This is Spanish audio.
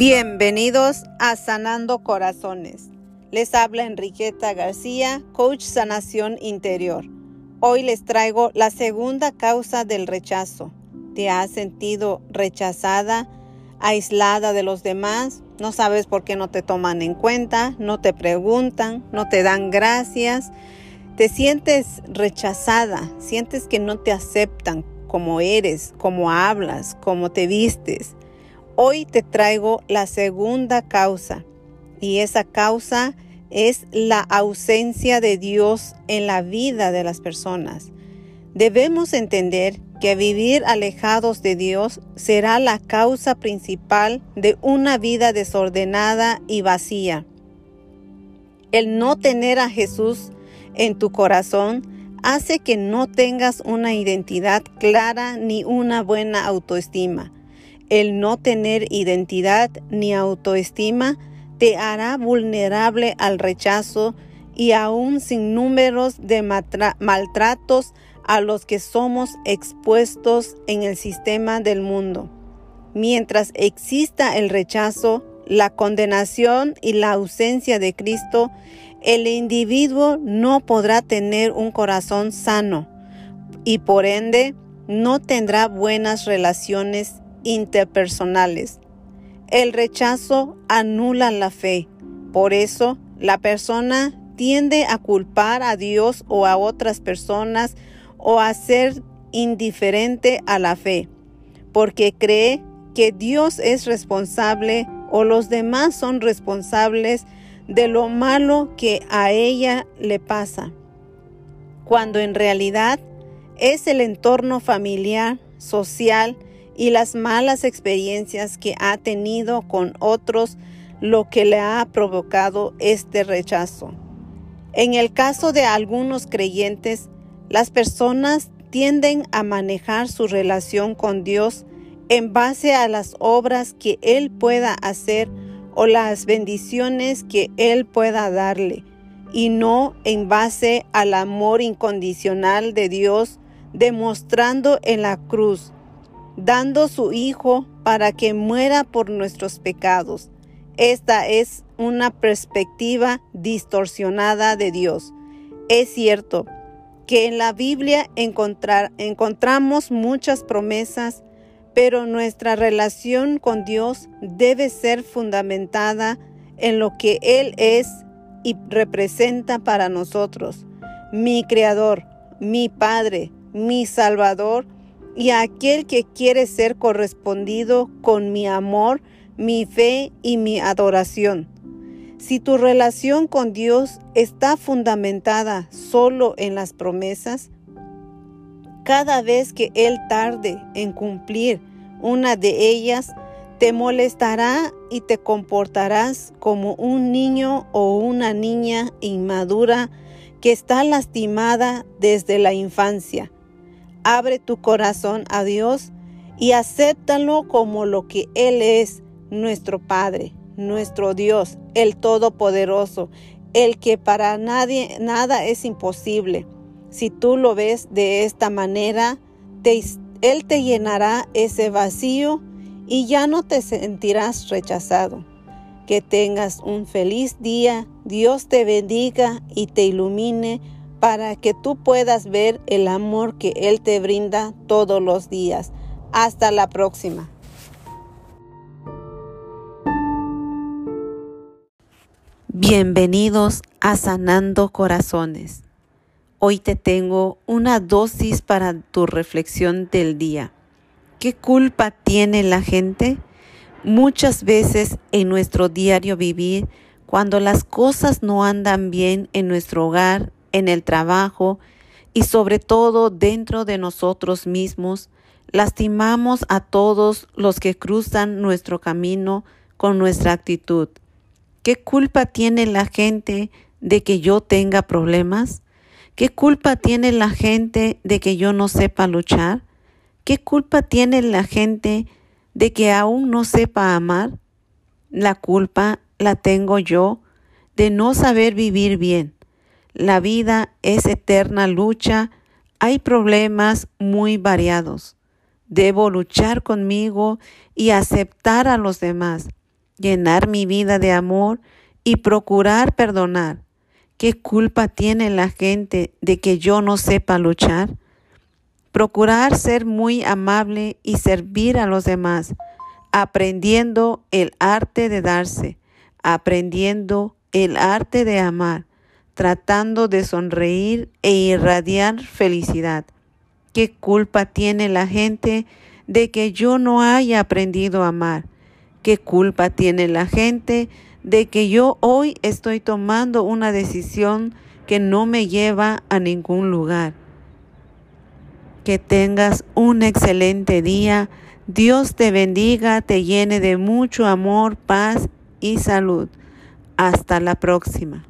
Bienvenidos a Sanando Corazones. Les habla Enriqueta García, coach sanación interior. Hoy les traigo la segunda causa del rechazo. ¿Te has sentido rechazada, aislada de los demás? No sabes por qué no te toman en cuenta, no te preguntan, no te dan gracias. Te sientes rechazada, sientes que no te aceptan como eres, como hablas, como te vistes. Hoy te traigo la segunda causa y esa causa es la ausencia de Dios en la vida de las personas. Debemos entender que vivir alejados de Dios será la causa principal de una vida desordenada y vacía. El no tener a Jesús en tu corazón hace que no tengas una identidad clara ni una buena autoestima. El no tener identidad ni autoestima te hará vulnerable al rechazo y aún sin números de maltratos a los que somos expuestos en el sistema del mundo. Mientras exista el rechazo, la condenación y la ausencia de Cristo, el individuo no podrá tener un corazón sano y por ende no tendrá buenas relaciones interpersonales. El rechazo anula la fe. Por eso, la persona tiende a culpar a Dios o a otras personas o a ser indiferente a la fe, porque cree que Dios es responsable o los demás son responsables de lo malo que a ella le pasa, cuando en realidad es el entorno familiar, social y las malas experiencias que ha tenido con otros lo que le ha provocado este rechazo. En el caso de algunos creyentes, las personas tienden a manejar su relación con Dios en base a las obras que Él pueda hacer o las bendiciones que Él pueda darle, y no en base al amor incondicional de Dios demostrando en la cruz dando su Hijo para que muera por nuestros pecados. Esta es una perspectiva distorsionada de Dios. Es cierto que en la Biblia encontramos muchas promesas, pero nuestra relación con Dios debe ser fundamentada en lo que Él es y representa para nosotros, mi Creador, mi Padre, mi Salvador, y aquel que quiere ser correspondido con mi amor, mi fe y mi adoración. Si tu relación con Dios está fundamentada solo en las promesas, cada vez que Él tarde en cumplir una de ellas, te molestará y te comportarás como un niño o una niña inmadura que está lastimada desde la infancia Abre tu corazón a Dios y acéptalo como lo que Él es, nuestro Padre, nuestro Dios, el Todopoderoso, el que para nadie nada es imposible. Si tú lo ves de esta manera, Él te llenará ese vacío y ya no te sentirás rechazado. Que tengas un feliz día, Dios te bendiga y te ilumine para que tú puedas ver el amor que Él te brinda todos los días. Hasta la próxima. Bienvenidos a Sanando Corazones. Hoy te tengo una dosis para tu reflexión del día. ¿Qué culpa tiene la gente? Muchas veces en nuestro diario vivir, cuando las cosas no andan bien en nuestro hogar, en el trabajo y sobre todo dentro de nosotros mismos, lastimamos a todos los que cruzan nuestro camino con nuestra actitud. ¿Qué culpa tiene la gente de que yo tenga problemas? ¿Qué culpa tiene la gente de que yo no sepa luchar? ¿Qué culpa tiene la gente de que aún no sepa amar? La culpa la tengo yo de no saber vivir bien. La vida es eterna lucha. Hay problemas muy variados. Debo luchar conmigo y aceptar a los demás. llenar mi vida de amor y procurar perdonar. ¿Qué culpa tiene la gente de que yo no sepa luchar? Procurar ser muy amable y servir a los demás, aprendiendo el arte de darse, aprendiendo el arte de amar, tratando de sonreír e irradiar felicidad. ¿Qué culpa tiene la gente de que yo no haya aprendido a amar? ¿Qué culpa tiene la gente de que yo hoy estoy tomando una decisión que no me lleva a ningún lugar? Que tengas un excelente día. Dios te bendiga, te llene de mucho amor, paz y salud. Hasta la próxima.